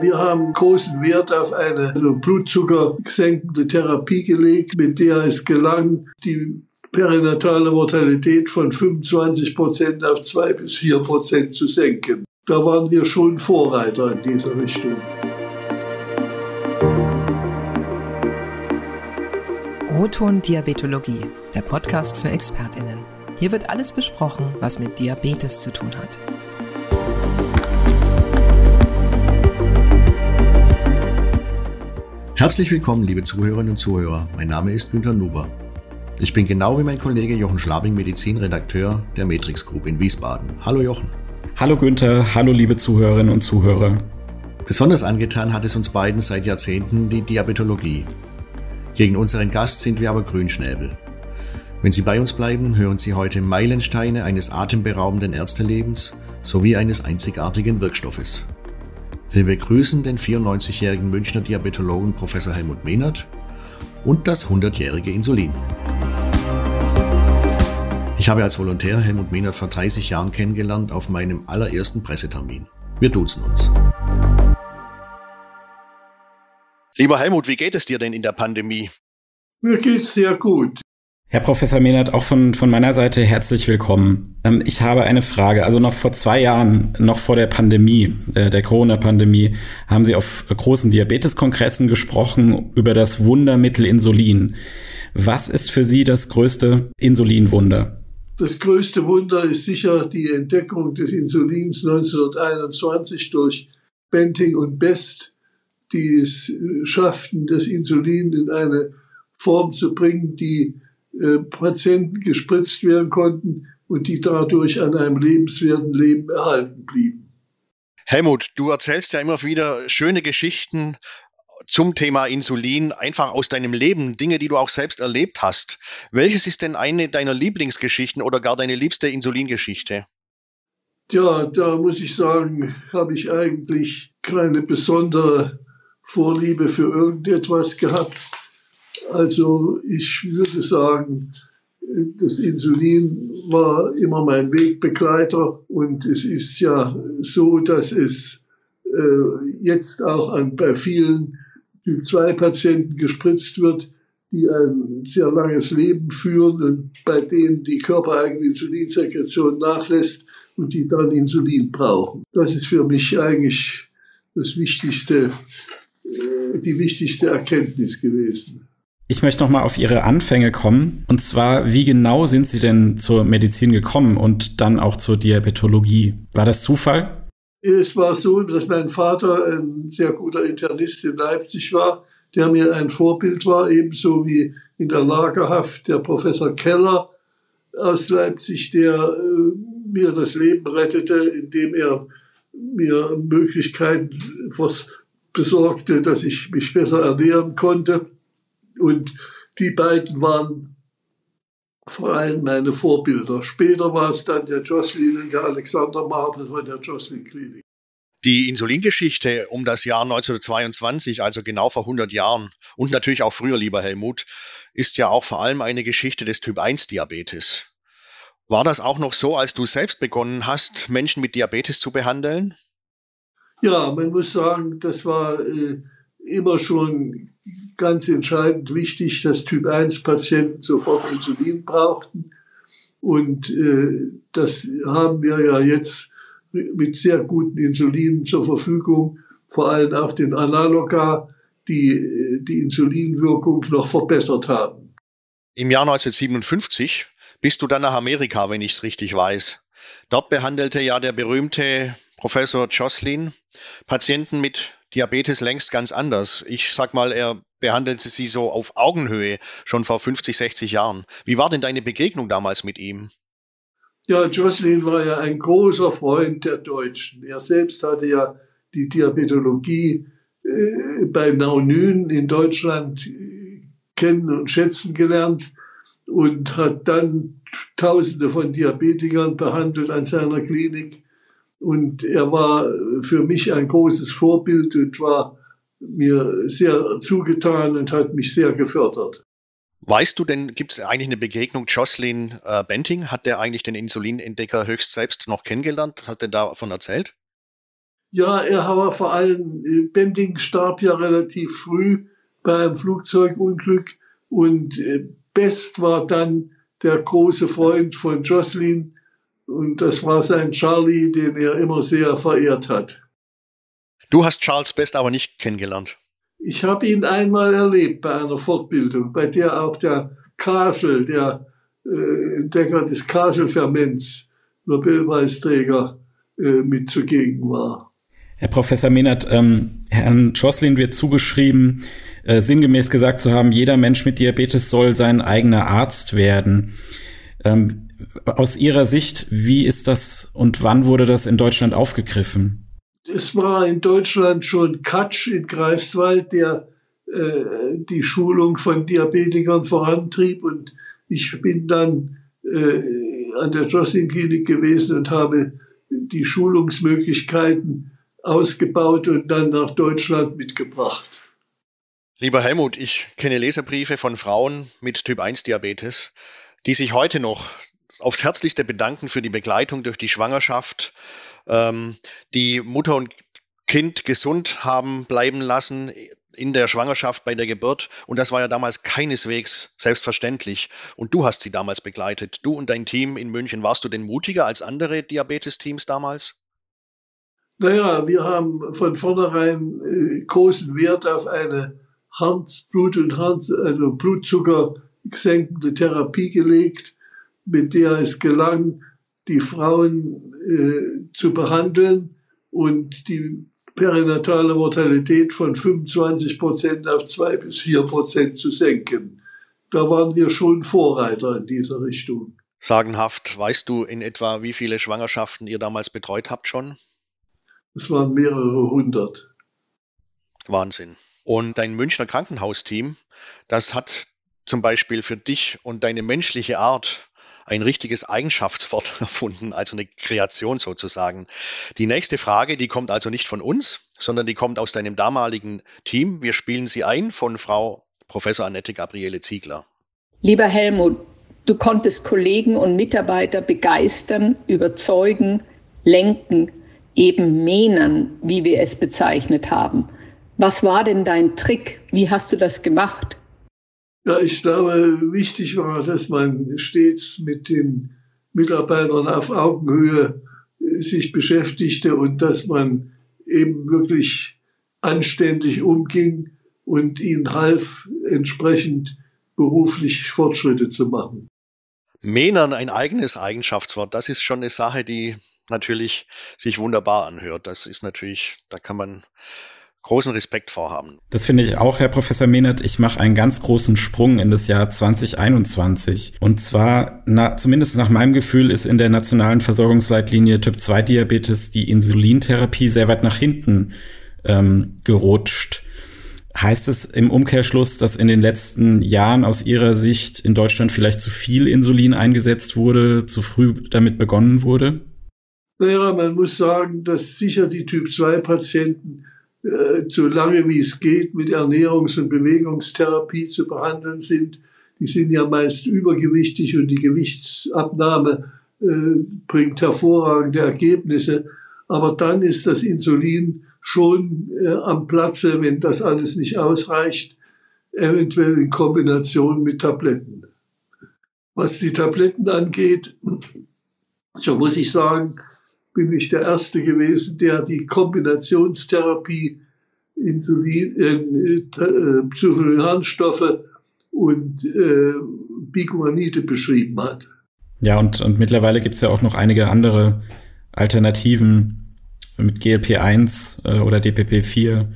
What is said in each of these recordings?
Wir haben großen Wert auf eine blutzuckergesenkende Therapie gelegt, mit der es gelang, die perinatale Mortalität von 25 Prozent auf 2 bis 4 Prozent zu senken. Da waren wir schon Vorreiter in dieser Richtung. Roton Diabetologie, der Podcast für ExpertInnen. Hier wird alles besprochen, was mit Diabetes zu tun hat. Herzlich willkommen, liebe Zuhörerinnen und Zuhörer. Mein Name ist Günter Nuber. Ich bin genau wie mein Kollege Jochen Schlabing Medizinredakteur der Matrix Group in Wiesbaden. Hallo Jochen. Hallo Günther, hallo liebe Zuhörerinnen und Zuhörer. Besonders angetan hat es uns beiden seit Jahrzehnten die Diabetologie. Gegen unseren Gast sind wir aber Grünschnäbel. Wenn Sie bei uns bleiben, hören Sie heute Meilensteine eines atemberaubenden Ärztelebens sowie eines einzigartigen Wirkstoffes. Wir begrüßen den 94-jährigen Münchner Diabetologen Professor Helmut Mehnert und das 100-jährige Insulin. Ich habe als Volontär Helmut Mehnert vor 30 Jahren kennengelernt auf meinem allerersten Pressetermin. Wir duzen uns. Lieber Helmut, wie geht es dir denn in der Pandemie? Mir geht's sehr gut. Herr Professor Mehnert, auch von, von meiner Seite herzlich willkommen. Ähm, ich habe eine Frage. Also noch vor zwei Jahren, noch vor der Pandemie, äh, der Corona-Pandemie, haben Sie auf großen Diabeteskongressen gesprochen über das Wundermittel Insulin. Was ist für Sie das größte Insulinwunder? Das größte Wunder ist sicher die Entdeckung des Insulins 1921 durch Benting und Best die es äh, schafften, das Insulin in eine Form zu bringen, die äh, Patienten gespritzt werden konnten und die dadurch an einem lebenswerten Leben erhalten blieben. Helmut, du erzählst ja immer wieder schöne Geschichten zum Thema Insulin, einfach aus deinem Leben, Dinge, die du auch selbst erlebt hast. Welches ist denn eine deiner Lieblingsgeschichten oder gar deine liebste Insulingeschichte? Ja, da muss ich sagen, habe ich eigentlich keine besondere Vorliebe für irgendetwas gehabt. Also ich würde sagen, das Insulin war immer mein Wegbegleiter und es ist ja so, dass es äh, jetzt auch an, bei vielen Typ-2-Patienten gespritzt wird, die ein sehr langes Leben führen und bei denen die körpereigene Insulinsekretion nachlässt und die dann Insulin brauchen. Das ist für mich eigentlich das Wichtigste die wichtigste Erkenntnis gewesen. Ich möchte noch mal auf Ihre Anfänge kommen. Und zwar, wie genau sind Sie denn zur Medizin gekommen und dann auch zur Diabetologie? War das Zufall? Es war so, dass mein Vater ein sehr guter Internist in Leipzig war, der mir ein Vorbild war, ebenso wie in der Lagerhaft der Professor Keller aus Leipzig, der äh, mir das Leben rettete, indem er mir Möglichkeiten besorgte, dass ich mich besser ernähren konnte. Und die beiden waren vor allem meine Vorbilder. Später war es dann der Jocelyn und der Alexander Marble von der Jocelyn Klinik. Die Insulingeschichte um das Jahr 1922, also genau vor 100 Jahren und natürlich auch früher, lieber Helmut, ist ja auch vor allem eine Geschichte des Typ-1-Diabetes. War das auch noch so, als du selbst begonnen hast, Menschen mit Diabetes zu behandeln? Ja, man muss sagen, das war äh, immer schon ganz entscheidend wichtig, dass Typ-1-Patienten sofort Insulin brauchten. Und äh, das haben wir ja jetzt mit sehr guten Insulinen zur Verfügung, vor allem auch den Analoga, die äh, die Insulinwirkung noch verbessert haben. Im Jahr 1957 bist du dann nach Amerika, wenn ich es richtig weiß. Dort behandelte ja der berühmte Professor Jocelyn Patienten mit Diabetes längst ganz anders. Ich sag mal, er behandelte sie so auf Augenhöhe schon vor 50, 60 Jahren. Wie war denn deine Begegnung damals mit ihm? Ja, Jocelyn war ja ein großer Freund der Deutschen. Er selbst hatte ja die Diabetologie äh, bei Naunyn in Deutschland äh, kennen und schätzen gelernt und hat dann Tausende von Diabetikern behandelt an seiner Klinik. Und er war für mich ein großes Vorbild und war mir sehr zugetan und hat mich sehr gefördert. Weißt du denn, gibt es eigentlich eine Begegnung Jocelyn äh, Benting? Hat der eigentlich den Insulinentdecker höchst selbst noch kennengelernt? Hat er davon erzählt? Ja, er war vor allem, äh, Benting starb ja relativ früh bei einem Flugzeugunglück und äh, Best war dann der große Freund von Jocelyn und das war sein Charlie, den er immer sehr verehrt hat. Du hast Charles Best aber nicht kennengelernt. Ich habe ihn einmal erlebt bei einer Fortbildung, bei der auch der Kasel, der äh, Entdecker des Kaselferments, Nobelpreisträger, äh, mit zugegen war. Herr Professor Mehnert, ähm, Herrn Jocelyn wird zugeschrieben, äh, sinngemäß gesagt zu haben, jeder Mensch mit Diabetes soll sein eigener Arzt werden. Ähm, aus Ihrer Sicht, wie ist das und wann wurde das in Deutschland aufgegriffen? es war in Deutschland schon Katsch in Greifswald, der äh, die Schulung von Diabetikern vorantrieb. Und ich bin dann äh, an der Jocelyn Klinik gewesen und habe die Schulungsmöglichkeiten ausgebaut und dann nach Deutschland mitgebracht. Lieber Helmut, ich kenne Leserbriefe von Frauen mit Typ 1 Diabetes, die sich heute noch aufs Herzlichste bedanken für die Begleitung durch die Schwangerschaft, ähm, die Mutter und Kind gesund haben bleiben lassen in der Schwangerschaft, bei der Geburt. Und das war ja damals keineswegs selbstverständlich. Und du hast sie damals begleitet. Du und dein Team in München. Warst du denn mutiger als andere Diabetes-Teams damals? Naja, wir haben von vornherein äh, großen Wert auf eine Hand, Blut und Hand, also Blutzucker gesenkende Therapie gelegt mit der es gelang, die Frauen äh, zu behandeln und die perinatale Mortalität von 25 Prozent auf zwei bis vier Prozent zu senken. Da waren wir schon Vorreiter in dieser Richtung. Sagenhaft. Weißt du in etwa, wie viele Schwangerschaften ihr damals betreut habt schon? Es waren mehrere hundert. Wahnsinn. Und dein Münchner Krankenhausteam, das hat zum Beispiel für dich und deine menschliche Art ein richtiges Eigenschaftswort erfunden, also eine Kreation sozusagen. Die nächste Frage, die kommt also nicht von uns, sondern die kommt aus deinem damaligen Team. Wir spielen sie ein von Frau Professor Annette Gabriele Ziegler. Lieber Helmut, du konntest Kollegen und Mitarbeiter begeistern, überzeugen, lenken, eben mähnern, wie wir es bezeichnet haben. Was war denn dein Trick? Wie hast du das gemacht? Ja, ich glaube, wichtig war, dass man stets mit den Mitarbeitern auf Augenhöhe äh, sich beschäftigte und dass man eben wirklich anständig umging und ihnen half, entsprechend beruflich Fortschritte zu machen. Mähnern ein eigenes Eigenschaftswort, das ist schon eine Sache, die natürlich sich wunderbar anhört. Das ist natürlich, da kann man großen Respekt vorhaben. Das finde ich auch, Herr Professor Mehnert. Ich mache einen ganz großen Sprung in das Jahr 2021. Und zwar, na, zumindest nach meinem Gefühl, ist in der nationalen Versorgungsleitlinie Typ 2 Diabetes die Insulintherapie sehr weit nach hinten ähm, gerutscht. Heißt es im Umkehrschluss, dass in den letzten Jahren aus Ihrer Sicht in Deutschland vielleicht zu viel Insulin eingesetzt wurde, zu früh damit begonnen wurde? Naja, man muss sagen, dass sicher die Typ-2-Patienten äh, so lange wie es geht mit Ernährungs- und Bewegungstherapie zu behandeln sind. Die sind ja meist übergewichtig und die Gewichtsabnahme äh, bringt hervorragende Ergebnisse. Aber dann ist das Insulin schon äh, am Platze, wenn das alles nicht ausreicht, eventuell in Kombination mit Tabletten. Was die Tabletten angeht, so muss ich sagen, bin ich der Erste gewesen, der die Kombinationstherapie Insulin, äh, äh, Sulfonylharnstoffe und äh, Biguanide beschrieben hat. Ja, und, und mittlerweile gibt es ja auch noch einige andere Alternativen mit GLP-1 äh, oder DPP-4.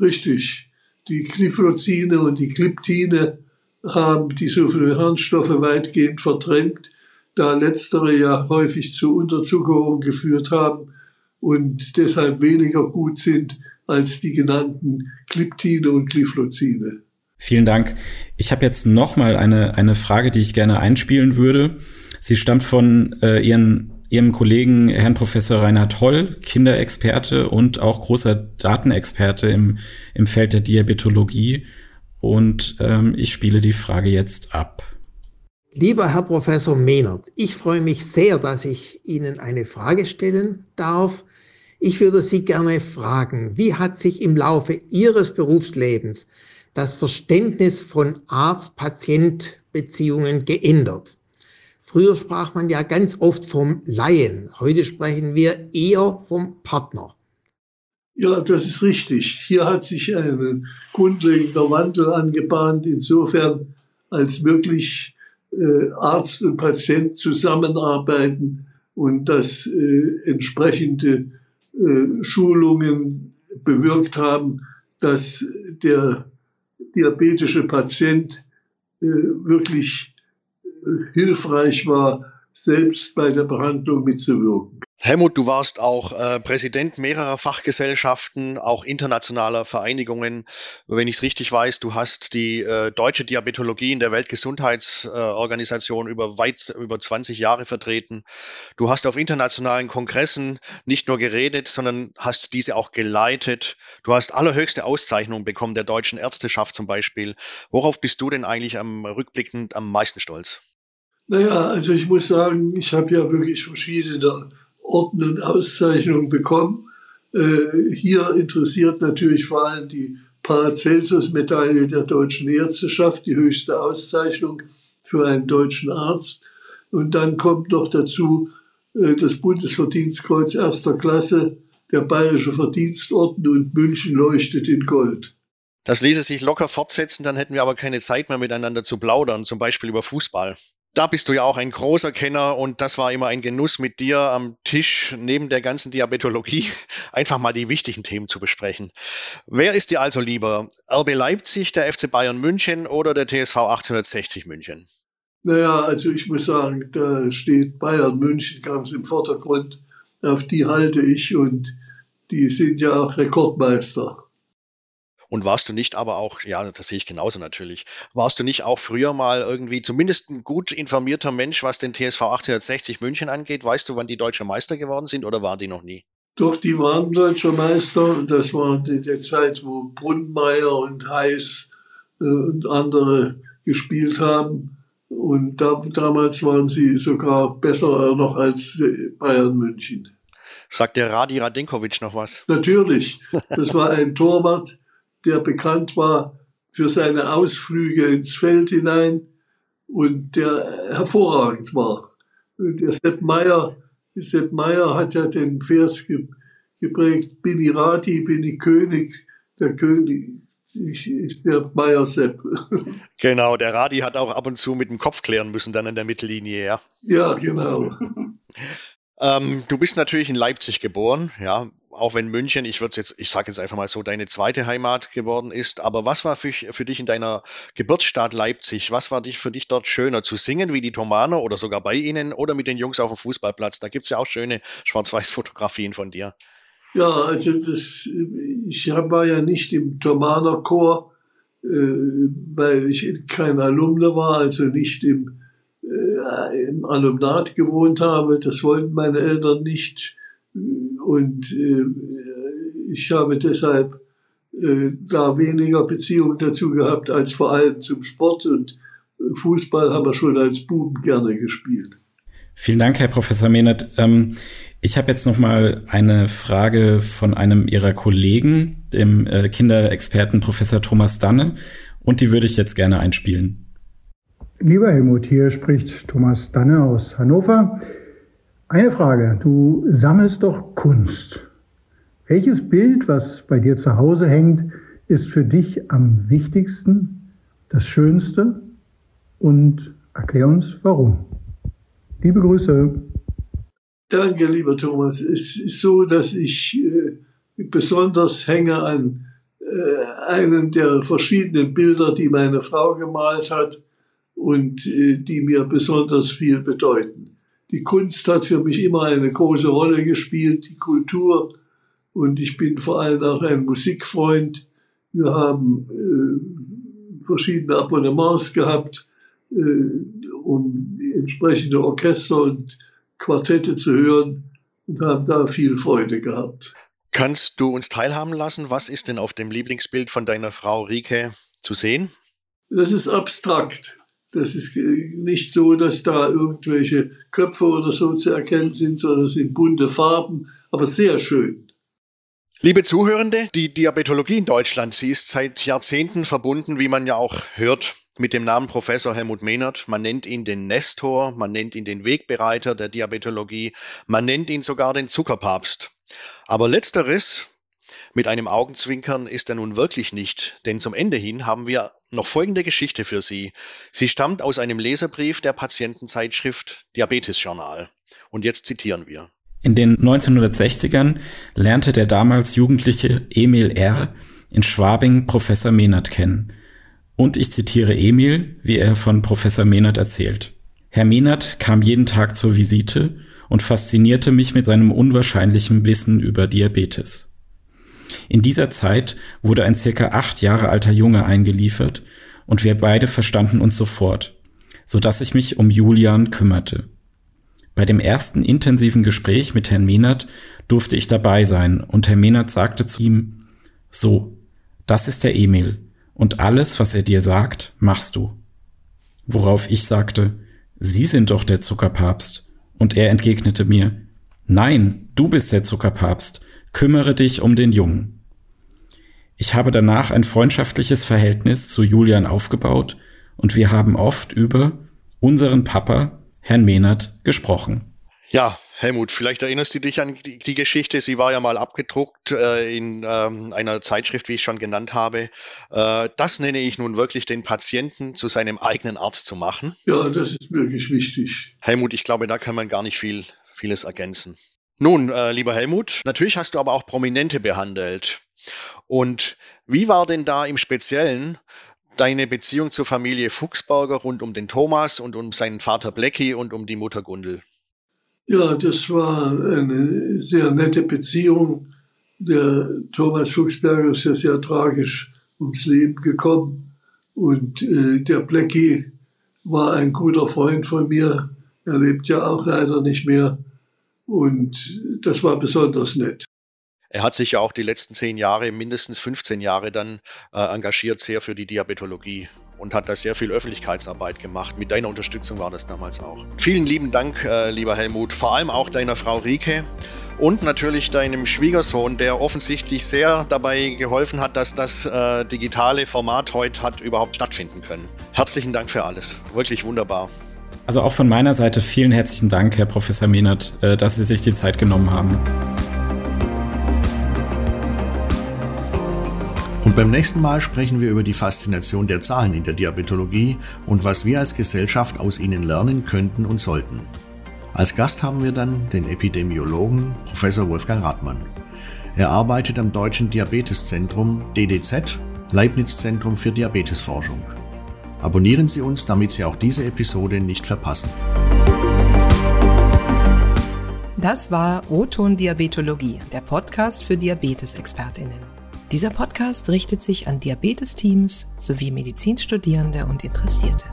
Richtig. Die Gliflozine und die Gliptine haben die Sulfonylharnstoffe weitgehend verdrängt da letztere ja häufig zu Unterzuckerung geführt haben und deshalb weniger gut sind als die genannten Gliptine und Glyphlozine. Vielen Dank. Ich habe jetzt noch mal eine, eine Frage, die ich gerne einspielen würde. Sie stammt von äh, Ihren, Ihrem Kollegen Herrn Professor Reinhard Holl, Kinderexperte und auch großer Datenexperte im, im Feld der Diabetologie. und ähm, ich spiele die Frage jetzt ab. Lieber Herr Professor Mehnert, ich freue mich sehr, dass ich Ihnen eine Frage stellen darf. Ich würde Sie gerne fragen, wie hat sich im Laufe Ihres Berufslebens das Verständnis von Arzt-Patient-Beziehungen geändert? Früher sprach man ja ganz oft vom Laien, heute sprechen wir eher vom Partner. Ja, das ist richtig. Hier hat sich ein grundlegender Wandel angebahnt, insofern als wirklich äh, Arzt und Patient zusammenarbeiten und dass äh, entsprechende äh, Schulungen bewirkt haben, dass der diabetische Patient äh, wirklich äh, hilfreich war, selbst bei der Behandlung mitzuwirken. Helmut, du warst auch äh, Präsident mehrerer Fachgesellschaften, auch internationaler Vereinigungen. Wenn ich es richtig weiß, du hast die äh, deutsche Diabetologie in der Weltgesundheitsorganisation äh, über weit über 20 Jahre vertreten. Du hast auf internationalen Kongressen nicht nur geredet, sondern hast diese auch geleitet. Du hast allerhöchste Auszeichnungen bekommen der deutschen Ärzteschaft zum Beispiel. Worauf bist du denn eigentlich am rückblickend am meisten stolz? Naja, also ich muss sagen, ich habe ja wirklich verschiedene Orden und Auszeichnungen bekommen. Äh, hier interessiert natürlich vor allem die Paracelsus-Medaille der deutschen Ärzteschaft, die höchste Auszeichnung für einen deutschen Arzt. Und dann kommt noch dazu äh, das Bundesverdienstkreuz erster Klasse, der Bayerische Verdienstorden und München leuchtet in Gold. Das ließe sich locker fortsetzen, dann hätten wir aber keine Zeit mehr miteinander zu plaudern, zum Beispiel über Fußball da bist du ja auch ein großer Kenner und das war immer ein Genuss mit dir am Tisch neben der ganzen Diabetologie einfach mal die wichtigen Themen zu besprechen. Wer ist dir also lieber? RB Leipzig, der FC Bayern München oder der TSV 1860 München? Naja, also ich muss sagen, da steht Bayern München ganz im Vordergrund. Auf die halte ich und die sind ja auch Rekordmeister. Und warst du nicht aber auch, ja, das sehe ich genauso natürlich, warst du nicht auch früher mal irgendwie zumindest ein gut informierter Mensch, was den TSV 1860 München angeht? Weißt du, wann die deutsche Meister geworden sind oder waren die noch nie? Doch, die waren deutscher Meister und das war in der Zeit, wo Brunnmeier und Heiß äh, und andere gespielt haben. Und da, damals waren sie sogar besser noch als Bayern München. Sagt der Radi Radenkovic noch was? Natürlich. Das war ein Torwart, der bekannt war für seine Ausflüge ins Feld hinein und der hervorragend war. Und der Sepp Meyer, Sepp Meyer hat ja den Vers geprägt, bin ich Rati, bin ich König, der König ist der Meyer Sepp. Genau, der Radi hat auch ab und zu mit dem Kopf klären müssen dann in der Mittellinie, ja. Ja, genau. ähm, du bist natürlich in Leipzig geboren, ja auch wenn München, ich würde jetzt, ich sage jetzt einfach mal so, deine zweite Heimat geworden ist. Aber was war für, für dich in deiner Geburtsstadt Leipzig? Was war dich für dich dort schöner zu singen wie die Thomaner oder sogar bei ihnen oder mit den Jungs auf dem Fußballplatz? Da gibt es ja auch schöne Schwarz-Weiß-Fotografien von dir. Ja, also das, ich war ja nicht im Thomaner Chor, äh, weil ich kein Alumne war, also nicht im, äh, im Alumnat gewohnt habe. Das wollten meine Eltern nicht und äh, ich habe deshalb äh, da weniger Beziehung dazu gehabt als vor allem zum Sport und Fußball haben wir schon als Buben gerne gespielt. Vielen Dank, Herr Professor Mehnert. Ähm, ich habe jetzt noch mal eine Frage von einem Ihrer Kollegen, dem äh, Kinderexperten Professor Thomas Danne, und die würde ich jetzt gerne einspielen. Lieber Helmut, hier spricht Thomas Danne aus Hannover. Eine Frage. Du sammelst doch Kunst. Welches Bild, was bei dir zu Hause hängt, ist für dich am wichtigsten, das Schönste? Und erklär uns warum. Liebe Grüße. Danke, lieber Thomas. Es ist so, dass ich äh, besonders hänge an äh, einem der verschiedenen Bilder, die meine Frau gemalt hat und äh, die mir besonders viel bedeuten. Die Kunst hat für mich immer eine große Rolle gespielt, die Kultur. Und ich bin vor allem auch ein Musikfreund. Wir haben äh, verschiedene Abonnements gehabt, äh, um entsprechende Orchester und Quartette zu hören und haben da viel Freude gehabt. Kannst du uns teilhaben lassen? Was ist denn auf dem Lieblingsbild von deiner Frau Rike zu sehen? Das ist abstrakt. Das ist nicht so, dass da irgendwelche Köpfe oder so zu erkennen sind, sondern es sind bunte Farben, aber sehr schön. Liebe Zuhörende, die Diabetologie in Deutschland, sie ist seit Jahrzehnten verbunden, wie man ja auch hört, mit dem Namen Professor Helmut Mehnert. Man nennt ihn den Nestor, man nennt ihn den Wegbereiter der Diabetologie, man nennt ihn sogar den Zuckerpapst. Aber letzteres mit einem Augenzwinkern ist er nun wirklich nicht, denn zum Ende hin haben wir noch folgende Geschichte für Sie. Sie stammt aus einem Leserbrief der Patientenzeitschrift Diabetes Journal. Und jetzt zitieren wir. In den 1960ern lernte der damals jugendliche Emil R. in Schwabing Professor Mehnert kennen. Und ich zitiere Emil, wie er von Professor Mehnert erzählt. Herr Mehnert kam jeden Tag zur Visite und faszinierte mich mit seinem unwahrscheinlichen Wissen über Diabetes. In dieser Zeit wurde ein circa acht Jahre alter Junge eingeliefert und wir beide verstanden uns sofort, so dass ich mich um Julian kümmerte. Bei dem ersten intensiven Gespräch mit Herrn Mehnert durfte ich dabei sein und Herr Mehnert sagte zu ihm, so, das ist der Emil und alles, was er dir sagt, machst du. Worauf ich sagte, Sie sind doch der Zuckerpapst. Und er entgegnete mir, Nein, du bist der Zuckerpapst, kümmere dich um den Jungen. Ich habe danach ein freundschaftliches Verhältnis zu Julian aufgebaut und wir haben oft über unseren Papa Herrn Mehnert gesprochen. Ja, Helmut, vielleicht erinnerst du dich an die, die Geschichte. Sie war ja mal abgedruckt äh, in ähm, einer Zeitschrift, wie ich schon genannt habe. Äh, das nenne ich nun wirklich den Patienten zu seinem eigenen Arzt zu machen. Ja, das ist wirklich wichtig. Helmut, ich glaube, da kann man gar nicht viel, vieles ergänzen. Nun, äh, lieber Helmut, natürlich hast du aber auch Prominente behandelt. Und wie war denn da im Speziellen deine Beziehung zur Familie Fuchsberger rund um den Thomas und um seinen Vater Blecki und um die Mutter Gundel? Ja, das war eine sehr nette Beziehung. Der Thomas Fuchsberger ist ja sehr tragisch ums Leben gekommen und äh, der Blecki war ein guter Freund von mir. Er lebt ja auch leider nicht mehr und das war besonders nett. Er hat sich ja auch die letzten zehn Jahre, mindestens 15 Jahre dann äh, engagiert, sehr für die Diabetologie und hat da sehr viel Öffentlichkeitsarbeit gemacht. Mit deiner Unterstützung war das damals auch. Vielen lieben Dank, äh, lieber Helmut, vor allem auch deiner Frau Rike und natürlich deinem Schwiegersohn, der offensichtlich sehr dabei geholfen hat, dass das äh, digitale Format heute hat überhaupt stattfinden können. Herzlichen Dank für alles. Wirklich wunderbar. Also auch von meiner Seite vielen herzlichen Dank, Herr Professor Mehnert, äh, dass Sie sich die Zeit genommen haben. Und beim nächsten Mal sprechen wir über die Faszination der Zahlen in der Diabetologie und was wir als Gesellschaft aus ihnen lernen könnten und sollten. Als Gast haben wir dann den Epidemiologen Professor Wolfgang Rathmann. Er arbeitet am Deutschen Diabeteszentrum DDZ, Leibniz Zentrum für Diabetesforschung. Abonnieren Sie uns, damit Sie auch diese Episode nicht verpassen. Das war O-Ton Diabetologie, der Podcast für Diabetesexpertinnen. Dieser Podcast richtet sich an Diabetesteams sowie Medizinstudierende und Interessierte.